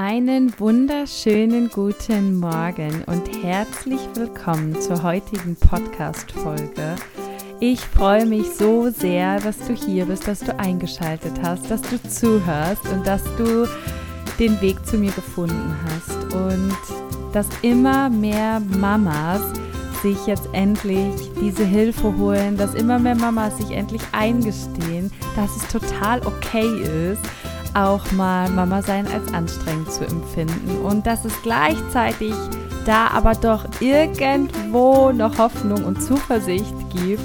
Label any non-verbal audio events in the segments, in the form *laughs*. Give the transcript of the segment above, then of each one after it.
Einen wunderschönen guten Morgen und herzlich willkommen zur heutigen Podcast-Folge. Ich freue mich so sehr, dass du hier bist, dass du eingeschaltet hast, dass du zuhörst und dass du den Weg zu mir gefunden hast und dass immer mehr Mamas sich jetzt endlich diese Hilfe holen, dass immer mehr Mamas sich endlich eingestehen, dass es total okay ist, auch mal Mama sein als anstrengend zu empfinden und dass es gleichzeitig da aber doch irgendwo noch Hoffnung und Zuversicht gibt,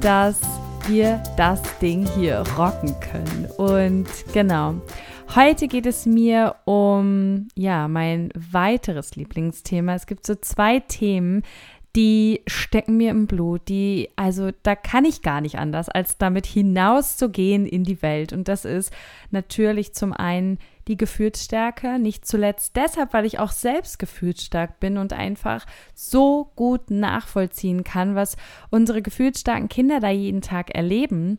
dass wir das Ding hier rocken können. Und genau. Heute geht es mir um ja, mein weiteres Lieblingsthema. Es gibt so zwei Themen, die stecken mir im Blut, die, also da kann ich gar nicht anders, als damit hinauszugehen in die Welt. Und das ist natürlich zum einen die Gefühlsstärke, nicht zuletzt deshalb, weil ich auch selbst gefühlsstark bin und einfach so gut nachvollziehen kann, was unsere gefühlsstarken Kinder da jeden Tag erleben.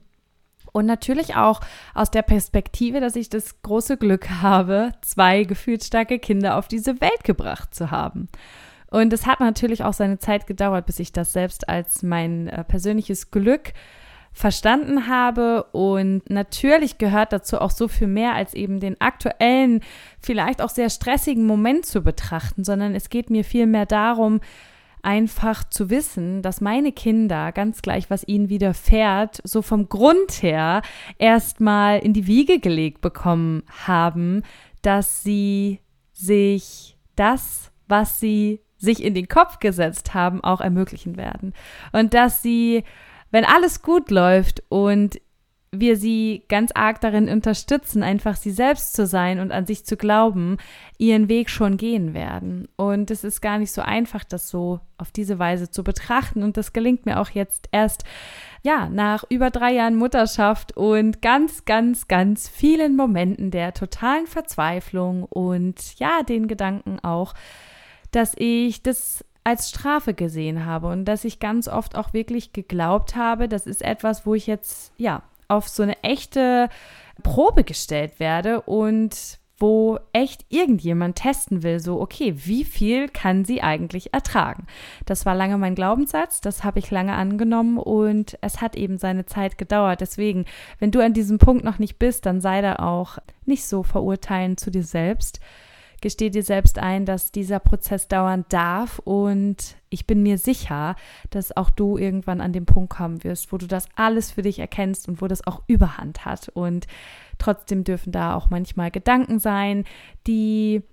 Und natürlich auch aus der Perspektive, dass ich das große Glück habe, zwei gefühlsstarke Kinder auf diese Welt gebracht zu haben. Und es hat natürlich auch seine Zeit gedauert, bis ich das selbst als mein äh, persönliches Glück verstanden habe. Und natürlich gehört dazu auch so viel mehr als eben den aktuellen, vielleicht auch sehr stressigen Moment zu betrachten, sondern es geht mir vielmehr darum, einfach zu wissen, dass meine Kinder, ganz gleich, was ihnen widerfährt, so vom Grund her erstmal in die Wiege gelegt bekommen haben, dass sie sich das, was sie sich in den Kopf gesetzt haben, auch ermöglichen werden. Und dass sie, wenn alles gut läuft und wir sie ganz arg darin unterstützen, einfach sie selbst zu sein und an sich zu glauben, ihren Weg schon gehen werden. Und es ist gar nicht so einfach, das so auf diese Weise zu betrachten. Und das gelingt mir auch jetzt erst, ja, nach über drei Jahren Mutterschaft und ganz, ganz, ganz vielen Momenten der totalen Verzweiflung und ja, den Gedanken auch, dass ich das als Strafe gesehen habe und dass ich ganz oft auch wirklich geglaubt habe, das ist etwas, wo ich jetzt ja auf so eine echte Probe gestellt werde und wo echt irgendjemand testen will, so, okay, wie viel kann sie eigentlich ertragen? Das war lange mein Glaubenssatz, das habe ich lange angenommen und es hat eben seine Zeit gedauert. Deswegen, wenn du an diesem Punkt noch nicht bist, dann sei da auch nicht so verurteilend zu dir selbst gesteh dir selbst ein, dass dieser Prozess dauern darf und ich bin mir sicher, dass auch du irgendwann an den Punkt kommen wirst, wo du das alles für dich erkennst und wo das auch Überhand hat. Und trotzdem dürfen da auch manchmal Gedanken sein, die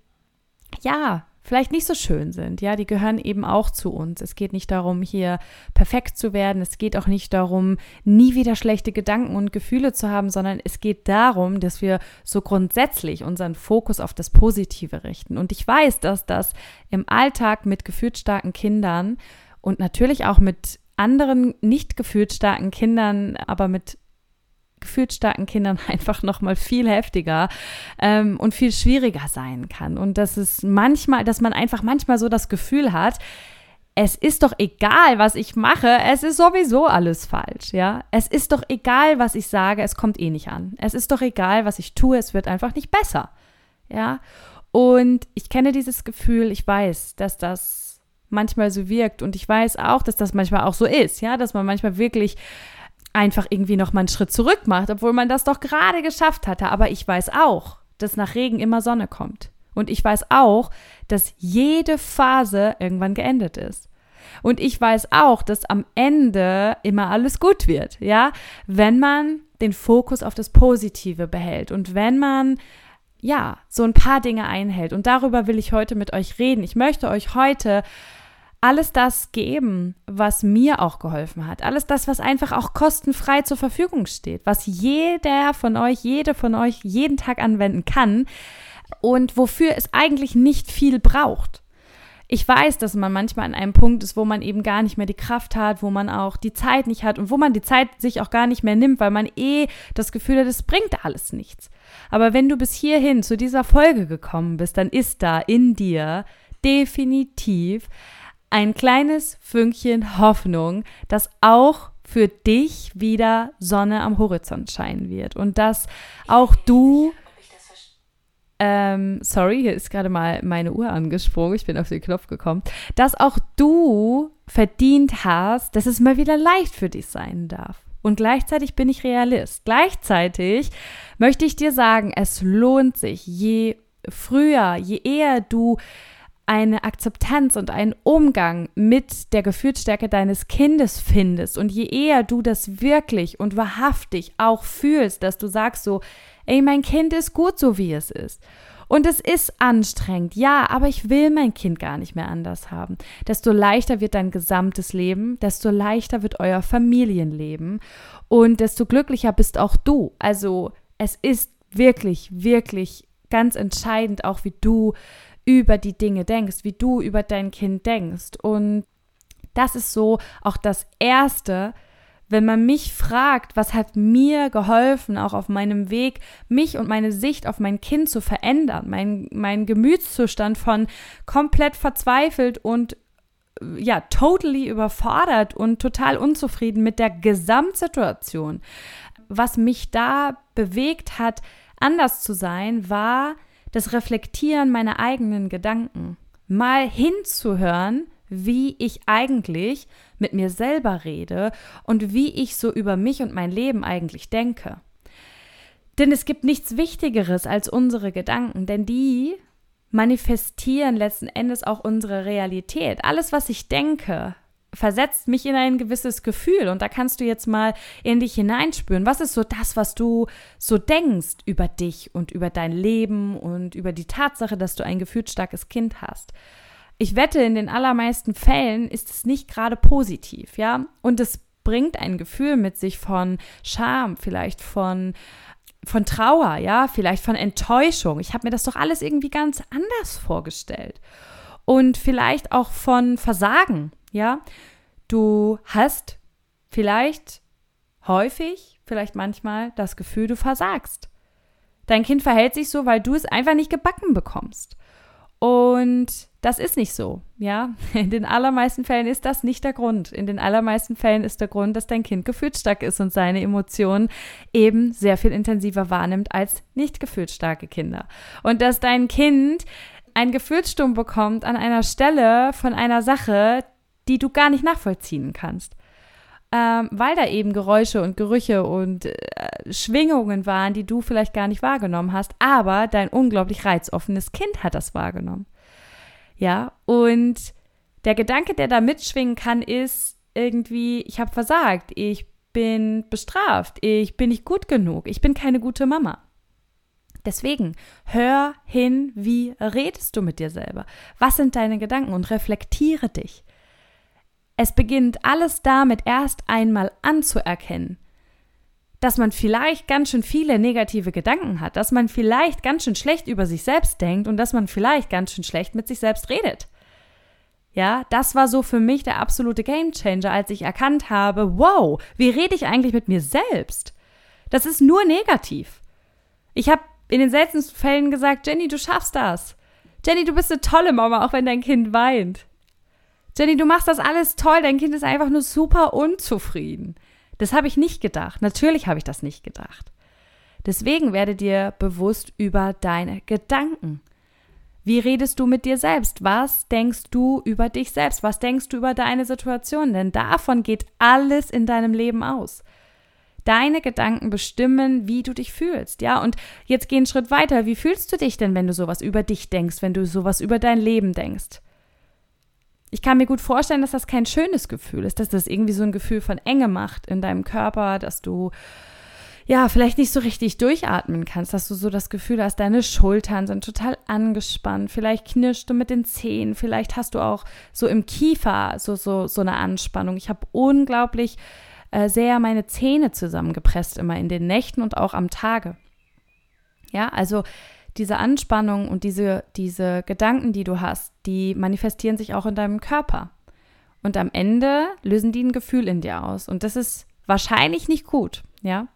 ja vielleicht nicht so schön sind. Ja, die gehören eben auch zu uns. Es geht nicht darum, hier perfekt zu werden. Es geht auch nicht darum, nie wieder schlechte Gedanken und Gefühle zu haben, sondern es geht darum, dass wir so grundsätzlich unseren Fokus auf das Positive richten. Und ich weiß, dass das im Alltag mit gefühlsstarken Kindern und natürlich auch mit anderen nicht gefühlsstarken Kindern, aber mit gefühlsstarken Kindern *laughs* einfach noch mal viel heftiger ähm, und viel schwieriger sein kann. Und dass es manchmal, dass man einfach manchmal so das Gefühl hat, es ist doch egal, was ich mache, es ist sowieso alles falsch, ja. Es ist doch egal, was ich sage, es kommt eh nicht an. Es ist doch egal, was ich tue, es wird einfach nicht besser, ja. Und ich kenne dieses Gefühl, ich weiß, dass das manchmal so wirkt und ich weiß auch, dass das manchmal auch so ist, ja, dass man manchmal wirklich einfach irgendwie noch mal einen Schritt zurück macht, obwohl man das doch gerade geschafft hatte. Aber ich weiß auch, dass nach Regen immer Sonne kommt. Und ich weiß auch, dass jede Phase irgendwann geendet ist. Und ich weiß auch, dass am Ende immer alles gut wird, ja, wenn man den Fokus auf das Positive behält und wenn man ja, so ein paar Dinge einhält. Und darüber will ich heute mit euch reden. Ich möchte euch heute alles das geben, was mir auch geholfen hat. Alles das, was einfach auch kostenfrei zur Verfügung steht, was jeder von euch, jede von euch jeden Tag anwenden kann und wofür es eigentlich nicht viel braucht. Ich weiß, dass man manchmal an einem Punkt ist, wo man eben gar nicht mehr die Kraft hat, wo man auch die Zeit nicht hat und wo man die Zeit sich auch gar nicht mehr nimmt, weil man eh das Gefühl hat, es bringt alles nichts. Aber wenn du bis hierhin zu dieser Folge gekommen bist, dann ist da in dir definitiv ein kleines Fünkchen Hoffnung, dass auch für dich wieder Sonne am Horizont scheinen wird und dass auch du ähm, sorry, hier ist gerade mal meine Uhr angesprungen, ich bin auf den Knopf gekommen, dass auch du verdient hast, dass es mal wieder leicht für dich sein darf. Und gleichzeitig bin ich Realist. Gleichzeitig möchte ich dir sagen, es lohnt sich, je früher, je eher du eine Akzeptanz und einen Umgang mit der Gefühlsstärke deines Kindes findest und je eher du das wirklich und wahrhaftig auch fühlst, dass du sagst so, ey, mein Kind ist gut so wie es ist. Und es ist anstrengend, ja, aber ich will mein Kind gar nicht mehr anders haben. Desto leichter wird dein gesamtes Leben, desto leichter wird euer Familienleben und desto glücklicher bist auch du. Also es ist wirklich, wirklich ganz entscheidend, auch wie du über die Dinge denkst, wie du über dein Kind denkst. Und das ist so auch das Erste, wenn man mich fragt, was hat mir geholfen, auch auf meinem Weg, mich und meine Sicht auf mein Kind zu verändern, mein, mein Gemütszustand von komplett verzweifelt und ja, totally überfordert und total unzufrieden mit der Gesamtsituation. Was mich da bewegt hat, anders zu sein, war das Reflektieren meiner eigenen Gedanken. Mal hinzuhören, wie ich eigentlich mit mir selber rede und wie ich so über mich und mein Leben eigentlich denke. Denn es gibt nichts Wichtigeres als unsere Gedanken, denn die manifestieren letzten Endes auch unsere Realität. Alles, was ich denke, versetzt mich in ein gewisses Gefühl und da kannst du jetzt mal in dich hineinspüren. Was ist so das, was du so denkst über dich und über dein Leben und über die Tatsache, dass du ein gefühlsstarkes Kind hast? Ich wette, in den allermeisten Fällen ist es nicht gerade positiv, ja? Und es bringt ein Gefühl mit sich von Scham, vielleicht von von Trauer, ja, vielleicht von Enttäuschung. Ich habe mir das doch alles irgendwie ganz anders vorgestellt. Und vielleicht auch von Versagen, ja, du hast vielleicht häufig, vielleicht manchmal das Gefühl, du versagst. Dein Kind verhält sich so, weil du es einfach nicht gebacken bekommst. Und das ist nicht so, ja. *laughs* In den allermeisten Fällen ist das nicht der Grund. In den allermeisten Fällen ist der Grund, dass dein Kind gefühlsstark ist und seine Emotionen eben sehr viel intensiver wahrnimmt als nicht gefühlsstarke Kinder. Und dass dein Kind ein Gefühlssturm bekommt an einer Stelle von einer Sache, die du gar nicht nachvollziehen kannst. Ähm, weil da eben Geräusche und Gerüche und äh, Schwingungen waren, die du vielleicht gar nicht wahrgenommen hast, aber dein unglaublich reizoffenes Kind hat das wahrgenommen. Ja, und der Gedanke, der da mitschwingen kann, ist irgendwie, ich habe versagt, ich bin bestraft, ich bin nicht gut genug, ich bin keine gute Mama. Deswegen hör hin, wie redest du mit dir selber? Was sind deine Gedanken und reflektiere dich. Es beginnt alles damit erst einmal anzuerkennen, dass man vielleicht ganz schön viele negative Gedanken hat, dass man vielleicht ganz schön schlecht über sich selbst denkt und dass man vielleicht ganz schön schlecht mit sich selbst redet. Ja, das war so für mich der absolute Gamechanger, als ich erkannt habe, wow, wie rede ich eigentlich mit mir selbst? Das ist nur negativ. Ich habe in den seltensten Fällen gesagt, Jenny, du schaffst das. Jenny, du bist eine tolle Mama, auch wenn dein Kind weint. Jenny, du machst das alles toll, dein Kind ist einfach nur super unzufrieden. Das habe ich nicht gedacht. Natürlich habe ich das nicht gedacht. Deswegen werde dir bewusst über deine Gedanken. Wie redest du mit dir selbst? Was denkst du über dich selbst? Was denkst du über deine Situation? Denn davon geht alles in deinem Leben aus. Deine Gedanken bestimmen, wie du dich fühlst, ja? Und jetzt geh einen Schritt weiter. Wie fühlst du dich denn, wenn du sowas über dich denkst, wenn du sowas über dein Leben denkst? Ich kann mir gut vorstellen, dass das kein schönes Gefühl ist, dass das irgendwie so ein Gefühl von Enge macht in deinem Körper, dass du ja, vielleicht nicht so richtig durchatmen kannst, dass du so das Gefühl hast, deine Schultern sind total angespannt, vielleicht knirschst du mit den Zähnen, vielleicht hast du auch so im Kiefer so, so, so eine Anspannung. Ich habe unglaublich äh, sehr meine Zähne zusammengepresst immer in den Nächten und auch am Tage. Ja, also diese Anspannung und diese, diese Gedanken, die du hast, die manifestieren sich auch in deinem Körper. Und am Ende lösen die ein Gefühl in dir aus. Und das ist wahrscheinlich nicht gut, ja.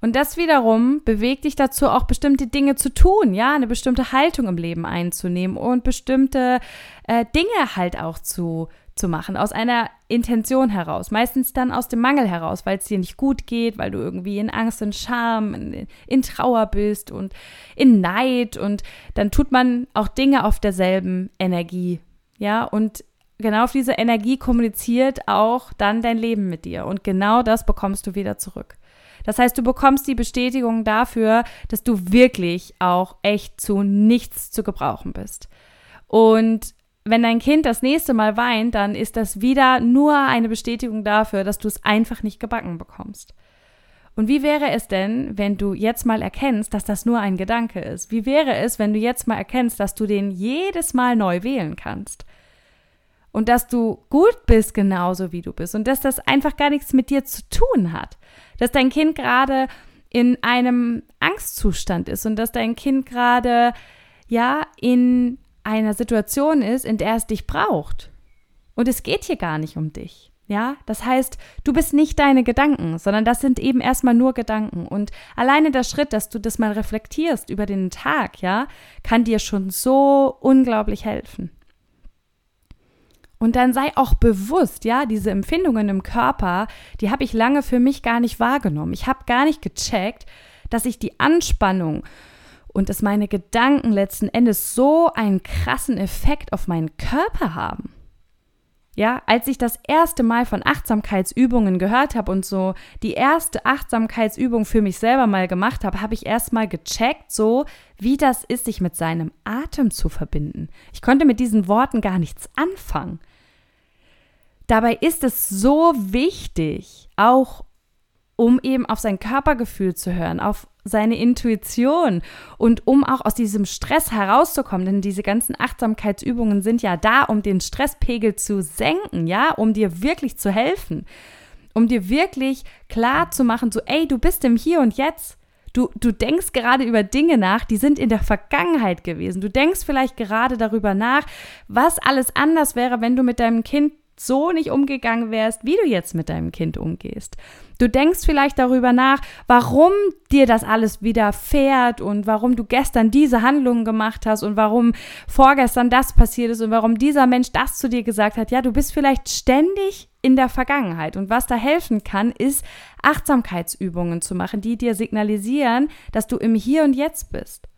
Und das wiederum bewegt dich dazu, auch bestimmte Dinge zu tun, ja, eine bestimmte Haltung im Leben einzunehmen und bestimmte äh, Dinge halt auch zu zu machen, aus einer Intention heraus, meistens dann aus dem Mangel heraus, weil es dir nicht gut geht, weil du irgendwie in Angst und Scham, in, in, Trauer bist und in Neid und dann tut man auch Dinge auf derselben Energie, ja, und genau auf diese Energie kommuniziert auch dann dein Leben mit dir und genau das bekommst du wieder zurück. Das heißt, du bekommst die Bestätigung dafür, dass du wirklich auch echt zu nichts zu gebrauchen bist. Und wenn dein Kind das nächste Mal weint, dann ist das wieder nur eine Bestätigung dafür, dass du es einfach nicht gebacken bekommst. Und wie wäre es denn, wenn du jetzt mal erkennst, dass das nur ein Gedanke ist? Wie wäre es, wenn du jetzt mal erkennst, dass du den jedes Mal neu wählen kannst? Und dass du gut bist genauso wie du bist und dass das einfach gar nichts mit dir zu tun hat. Dass dein Kind gerade in einem Angstzustand ist und dass dein Kind gerade ja in einer Situation ist, in der es dich braucht. Und es geht hier gar nicht um dich. Ja, das heißt, du bist nicht deine Gedanken, sondern das sind eben erstmal nur Gedanken. Und alleine der Schritt, dass du das mal reflektierst über den Tag, ja, kann dir schon so unglaublich helfen. Und dann sei auch bewusst, ja, diese Empfindungen im Körper, die habe ich lange für mich gar nicht wahrgenommen. Ich habe gar nicht gecheckt, dass ich die Anspannung und dass meine Gedanken letzten Endes so einen krassen Effekt auf meinen Körper haben. Ja, als ich das erste Mal von Achtsamkeitsübungen gehört habe und so die erste Achtsamkeitsübung für mich selber mal gemacht habe, habe ich erst mal gecheckt, so wie das ist, sich mit seinem Atem zu verbinden. Ich konnte mit diesen Worten gar nichts anfangen. Dabei ist es so wichtig, auch um eben auf sein Körpergefühl zu hören, auf seine Intuition und um auch aus diesem Stress herauszukommen, denn diese ganzen Achtsamkeitsübungen sind ja da, um den Stresspegel zu senken, ja, um dir wirklich zu helfen, um dir wirklich klar zu machen, so, ey, du bist im Hier und Jetzt. Du, du denkst gerade über Dinge nach, die sind in der Vergangenheit gewesen. Du denkst vielleicht gerade darüber nach, was alles anders wäre, wenn du mit deinem Kind so nicht umgegangen wärst, wie du jetzt mit deinem Kind umgehst. Du denkst vielleicht darüber nach, warum dir das alles widerfährt und warum du gestern diese Handlungen gemacht hast und warum vorgestern das passiert ist und warum dieser Mensch das zu dir gesagt hat. Ja, du bist vielleicht ständig in der Vergangenheit. Und was da helfen kann, ist Achtsamkeitsübungen zu machen, die dir signalisieren, dass du im Hier und Jetzt bist.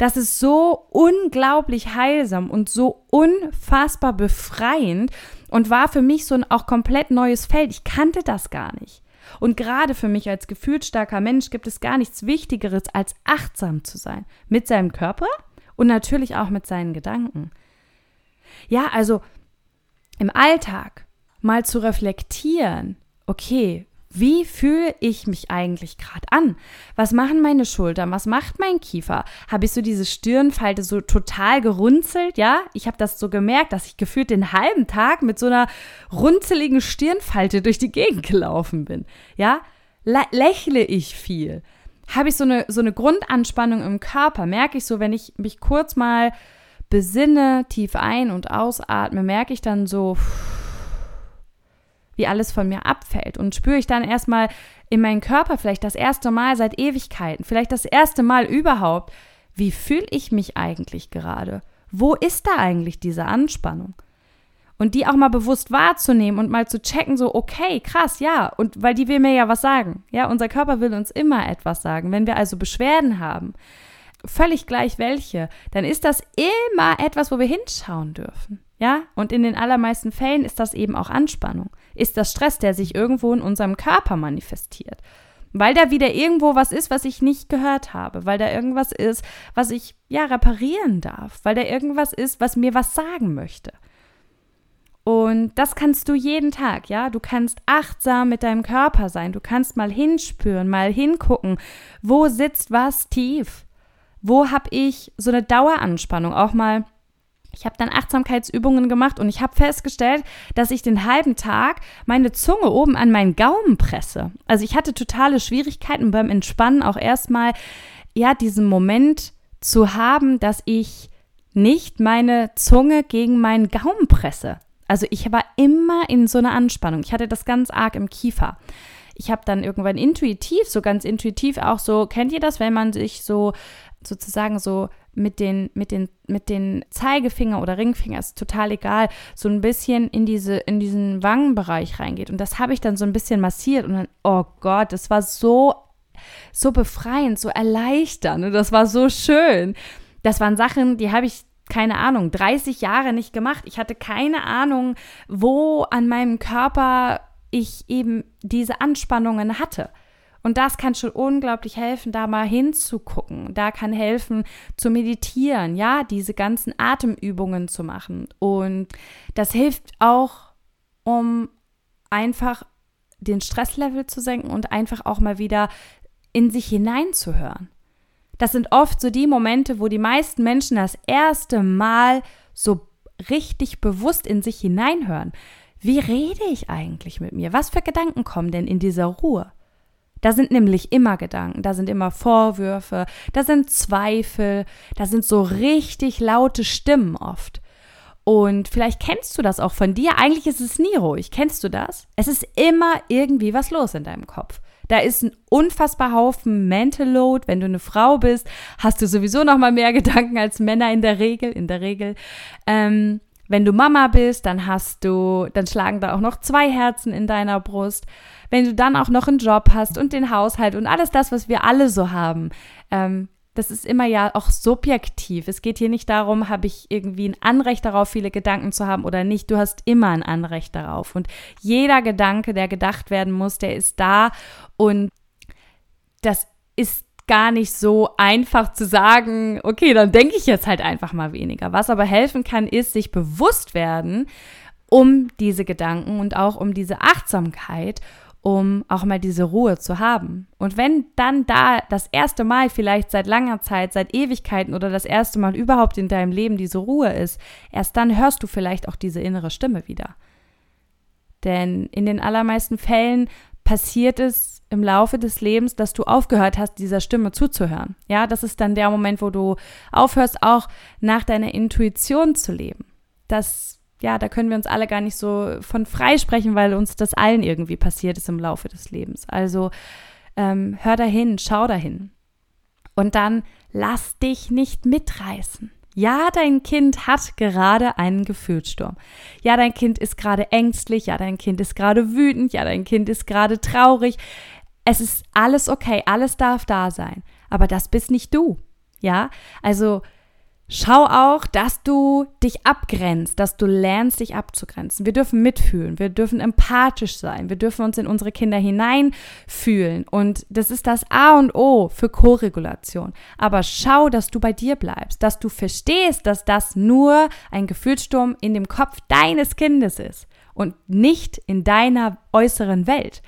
Das ist so unglaublich heilsam und so unfassbar befreiend und war für mich so ein auch komplett neues Feld. Ich kannte das gar nicht. Und gerade für mich als gefühlsstarker Mensch gibt es gar nichts Wichtigeres, als achtsam zu sein. Mit seinem Körper und natürlich auch mit seinen Gedanken. Ja, also im Alltag mal zu reflektieren, okay, wie fühle ich mich eigentlich gerade an? Was machen meine Schultern? Was macht mein Kiefer? Habe ich so diese Stirnfalte so total gerunzelt? Ja, ich habe das so gemerkt, dass ich gefühlt den halben Tag mit so einer runzeligen Stirnfalte durch die Gegend gelaufen bin. Ja, lächle ich viel? Habe ich so eine, so eine Grundanspannung im Körper? Merke ich so, wenn ich mich kurz mal besinne, tief ein- und ausatme, merke ich dann so, pff, wie alles von mir abfällt. Und spüre ich dann erstmal in meinen Körper vielleicht das erste Mal seit Ewigkeiten, vielleicht das erste Mal überhaupt, wie fühle ich mich eigentlich gerade? Wo ist da eigentlich diese Anspannung? Und die auch mal bewusst wahrzunehmen und mal zu checken, so, okay, krass, ja, und weil die will mir ja was sagen. Ja, unser Körper will uns immer etwas sagen. Wenn wir also Beschwerden haben, völlig gleich welche, dann ist das immer etwas, wo wir hinschauen dürfen. Ja, und in den allermeisten Fällen ist das eben auch Anspannung. Ist das Stress, der sich irgendwo in unserem Körper manifestiert. Weil da wieder irgendwo was ist, was ich nicht gehört habe. Weil da irgendwas ist, was ich ja reparieren darf. Weil da irgendwas ist, was mir was sagen möchte. Und das kannst du jeden Tag, ja. Du kannst achtsam mit deinem Körper sein. Du kannst mal hinspüren, mal hingucken, wo sitzt was tief. Wo habe ich so eine Daueranspannung? Auch mal ich habe dann Achtsamkeitsübungen gemacht und ich habe festgestellt, dass ich den halben Tag meine Zunge oben an meinen Gaumen presse. Also ich hatte totale Schwierigkeiten beim Entspannen auch erstmal ja diesen Moment zu haben, dass ich nicht meine Zunge gegen meinen Gaumen presse. Also ich war immer in so einer Anspannung. Ich hatte das ganz arg im Kiefer. Ich habe dann irgendwann intuitiv, so ganz intuitiv auch so, kennt ihr das, wenn man sich so sozusagen so mit den, mit den, mit den Zeigefinger oder Ringfinger, ist total egal, so ein bisschen in diese, in diesen Wangenbereich reingeht. Und das habe ich dann so ein bisschen massiert und dann, oh Gott, das war so, so befreiend, so erleichternd und das war so schön. Das waren Sachen, die habe ich keine Ahnung, 30 Jahre nicht gemacht. Ich hatte keine Ahnung, wo an meinem Körper ich eben diese Anspannungen hatte. Und das kann schon unglaublich helfen, da mal hinzugucken. Da kann helfen, zu meditieren, ja, diese ganzen Atemübungen zu machen. Und das hilft auch, um einfach den Stresslevel zu senken und einfach auch mal wieder in sich hineinzuhören. Das sind oft so die Momente, wo die meisten Menschen das erste Mal so richtig bewusst in sich hineinhören. Wie rede ich eigentlich mit mir? Was für Gedanken kommen denn in dieser Ruhe? Da sind nämlich immer Gedanken, da sind immer Vorwürfe, da sind Zweifel, da sind so richtig laute Stimmen oft. Und vielleicht kennst du das auch von dir. Eigentlich ist es nie ruhig. Kennst du das? Es ist immer irgendwie was los in deinem Kopf. Da ist ein unfassbar Haufen Mental Load. Wenn du eine Frau bist, hast du sowieso noch mal mehr *laughs* Gedanken als Männer in der Regel. In der Regel. Ähm, wenn du Mama bist, dann hast du, dann schlagen da auch noch zwei Herzen in deiner Brust. Wenn du dann auch noch einen Job hast und den Haushalt und alles das, was wir alle so haben, ähm, das ist immer ja auch subjektiv. Es geht hier nicht darum, habe ich irgendwie ein Anrecht darauf, viele Gedanken zu haben oder nicht. Du hast immer ein Anrecht darauf. Und jeder Gedanke, der gedacht werden muss, der ist da. Und das ist gar nicht so einfach zu sagen, okay, dann denke ich jetzt halt einfach mal weniger. Was aber helfen kann, ist sich bewusst werden um diese Gedanken und auch um diese Achtsamkeit, um auch mal diese Ruhe zu haben. Und wenn dann da das erste Mal vielleicht seit langer Zeit, seit Ewigkeiten oder das erste Mal überhaupt in deinem Leben diese Ruhe ist, erst dann hörst du vielleicht auch diese innere Stimme wieder. Denn in den allermeisten Fällen passiert es im Laufe des Lebens, dass du aufgehört hast, dieser Stimme zuzuhören. Ja, das ist dann der Moment, wo du aufhörst, auch nach deiner Intuition zu leben. Das, ja, da können wir uns alle gar nicht so von freisprechen, weil uns das allen irgendwie passiert ist im Laufe des Lebens. Also ähm, hör dahin, schau dahin. Und dann lass dich nicht mitreißen. Ja, dein Kind hat gerade einen Gefühlssturm. Ja, dein Kind ist gerade ängstlich. Ja, dein Kind ist gerade wütend. Ja, dein Kind ist gerade traurig. Es ist alles okay. Alles darf da sein. Aber das bist nicht du. Ja, also Schau auch, dass du dich abgrenzt, dass du lernst, dich abzugrenzen. Wir dürfen mitfühlen, wir dürfen empathisch sein, wir dürfen uns in unsere Kinder hineinfühlen. Und das ist das A und O für Koregulation. Aber schau, dass du bei dir bleibst, dass du verstehst, dass das nur ein Gefühlssturm in dem Kopf deines Kindes ist und nicht in deiner äußeren Welt.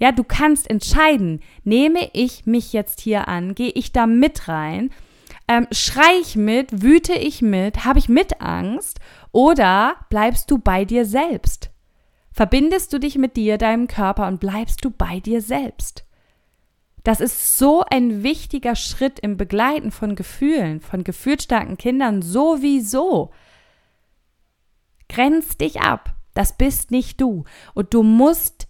Ja, du kannst entscheiden, nehme ich mich jetzt hier an, gehe ich da mit rein ähm, schrei ich mit? Wüte ich mit? Habe ich mit Angst? Oder bleibst du bei dir selbst? Verbindest du dich mit dir, deinem Körper und bleibst du bei dir selbst? Das ist so ein wichtiger Schritt im Begleiten von Gefühlen, von gefühlsstarken Kindern sowieso. Grenz dich ab. Das bist nicht du. Und du musst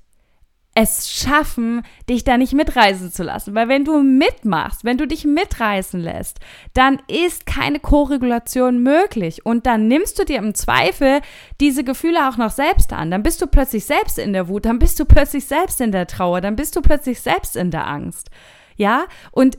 es schaffen, dich da nicht mitreißen zu lassen. Weil wenn du mitmachst, wenn du dich mitreißen lässt, dann ist keine Koregulation möglich. Und dann nimmst du dir im Zweifel diese Gefühle auch noch selbst an. Dann bist du plötzlich selbst in der Wut, dann bist du plötzlich selbst in der Trauer, dann bist du plötzlich selbst in der Angst. Ja, und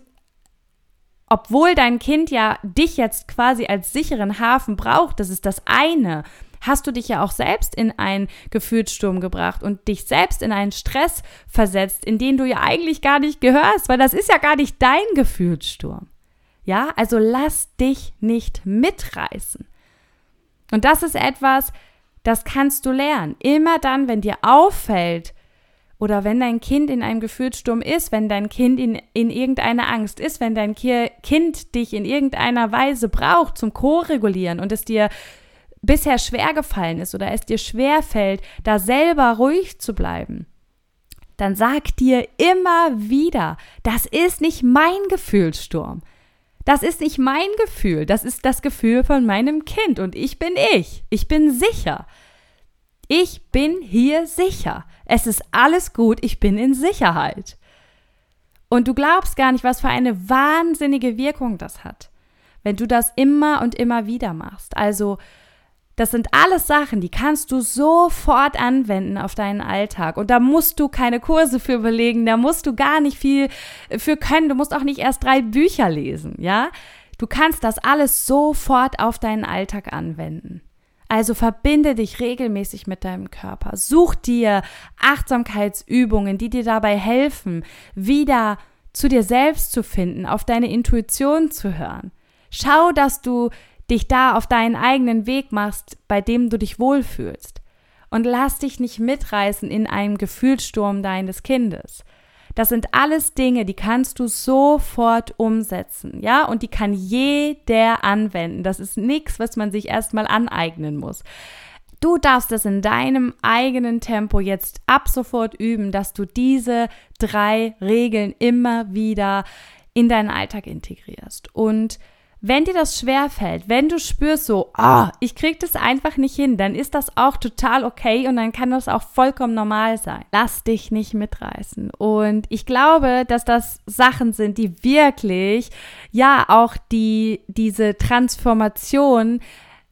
obwohl dein Kind ja dich jetzt quasi als sicheren Hafen braucht, das ist das eine hast du dich ja auch selbst in einen Gefühlssturm gebracht und dich selbst in einen Stress versetzt, in den du ja eigentlich gar nicht gehörst, weil das ist ja gar nicht dein Gefühlssturm. Ja, also lass dich nicht mitreißen. Und das ist etwas, das kannst du lernen. Immer dann, wenn dir auffällt, oder wenn dein Kind in einem Gefühlssturm ist, wenn dein Kind in, in irgendeiner Angst ist, wenn dein Kind dich in irgendeiner Weise braucht zum Co-regulieren und es dir bisher schwer gefallen ist oder es dir schwer fällt, da selber ruhig zu bleiben, dann sag dir immer wieder, das ist nicht mein Gefühlssturm. Das ist nicht mein Gefühl, das ist das Gefühl von meinem Kind und ich bin ich. Ich bin sicher. Ich bin hier sicher. Es ist alles gut, ich bin in Sicherheit. Und du glaubst gar nicht, was für eine wahnsinnige Wirkung das hat. wenn du das immer und immer wieder machst. Also das sind alles Sachen, die kannst du sofort anwenden auf deinen Alltag. Und da musst du keine Kurse für belegen, da musst du gar nicht viel für können. Du musst auch nicht erst drei Bücher lesen, ja? Du kannst das alles sofort auf deinen Alltag anwenden. Also verbinde dich regelmäßig mit deinem Körper. Such dir Achtsamkeitsübungen, die dir dabei helfen, wieder zu dir selbst zu finden, auf deine Intuition zu hören. Schau, dass du dich da auf deinen eigenen Weg machst, bei dem du dich wohlfühlst. Und lass dich nicht mitreißen in einem Gefühlssturm deines Kindes. Das sind alles Dinge, die kannst du sofort umsetzen, ja, und die kann jeder anwenden. Das ist nichts, was man sich erstmal aneignen muss. Du darfst es in deinem eigenen Tempo jetzt ab sofort üben, dass du diese drei Regeln immer wieder in deinen Alltag integrierst. Und wenn dir das schwer fällt, wenn du spürst so, ah, oh, ich krieg das einfach nicht hin, dann ist das auch total okay und dann kann das auch vollkommen normal sein. Lass dich nicht mitreißen. Und ich glaube, dass das Sachen sind, die wirklich, ja, auch die, diese Transformation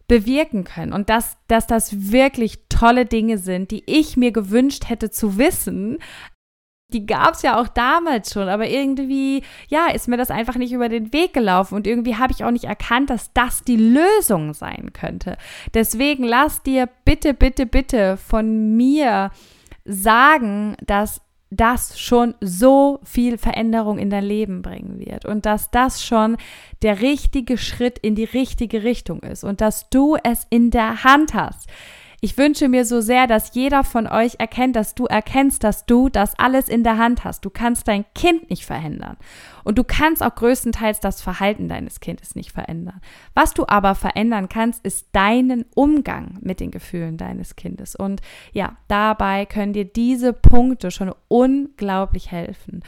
bewirken können und dass, dass das wirklich tolle Dinge sind, die ich mir gewünscht hätte zu wissen, die gab es ja auch damals schon, aber irgendwie, ja, ist mir das einfach nicht über den Weg gelaufen und irgendwie habe ich auch nicht erkannt, dass das die Lösung sein könnte. Deswegen lass dir bitte, bitte, bitte von mir sagen, dass das schon so viel Veränderung in dein Leben bringen wird und dass das schon der richtige Schritt in die richtige Richtung ist und dass du es in der Hand hast. Ich wünsche mir so sehr, dass jeder von euch erkennt, dass du erkennst, dass du das alles in der Hand hast. Du kannst dein Kind nicht verändern. Und du kannst auch größtenteils das Verhalten deines Kindes nicht verändern. Was du aber verändern kannst, ist deinen Umgang mit den Gefühlen deines Kindes. Und ja, dabei können dir diese Punkte schon unglaublich helfen.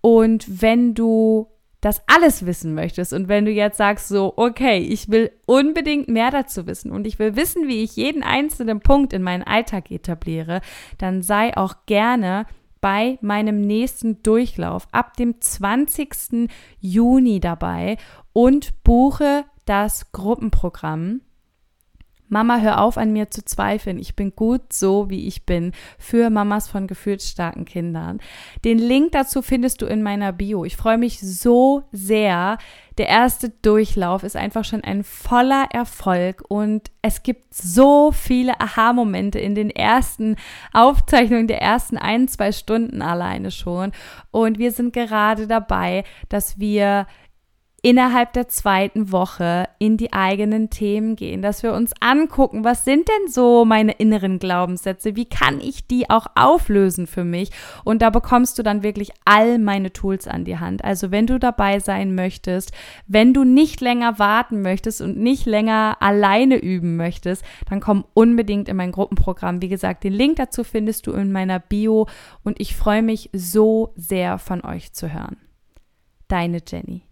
Und wenn du das alles wissen möchtest und wenn du jetzt sagst so, okay, ich will unbedingt mehr dazu wissen und ich will wissen, wie ich jeden einzelnen Punkt in meinen Alltag etabliere, dann sei auch gerne bei meinem nächsten Durchlauf ab dem 20. Juni dabei und buche das Gruppenprogramm Mama, hör auf an mir zu zweifeln. Ich bin gut so, wie ich bin, für Mamas von gefühlsstarken Kindern. Den Link dazu findest du in meiner Bio. Ich freue mich so sehr. Der erste Durchlauf ist einfach schon ein voller Erfolg und es gibt so viele Aha-Momente in den ersten Aufzeichnungen der ersten ein, zwei Stunden alleine schon. Und wir sind gerade dabei, dass wir innerhalb der zweiten Woche in die eigenen Themen gehen, dass wir uns angucken, was sind denn so meine inneren Glaubenssätze, wie kann ich die auch auflösen für mich und da bekommst du dann wirklich all meine Tools an die Hand. Also wenn du dabei sein möchtest, wenn du nicht länger warten möchtest und nicht länger alleine üben möchtest, dann komm unbedingt in mein Gruppenprogramm. Wie gesagt, den Link dazu findest du in meiner Bio und ich freue mich so sehr von euch zu hören. Deine Jenny.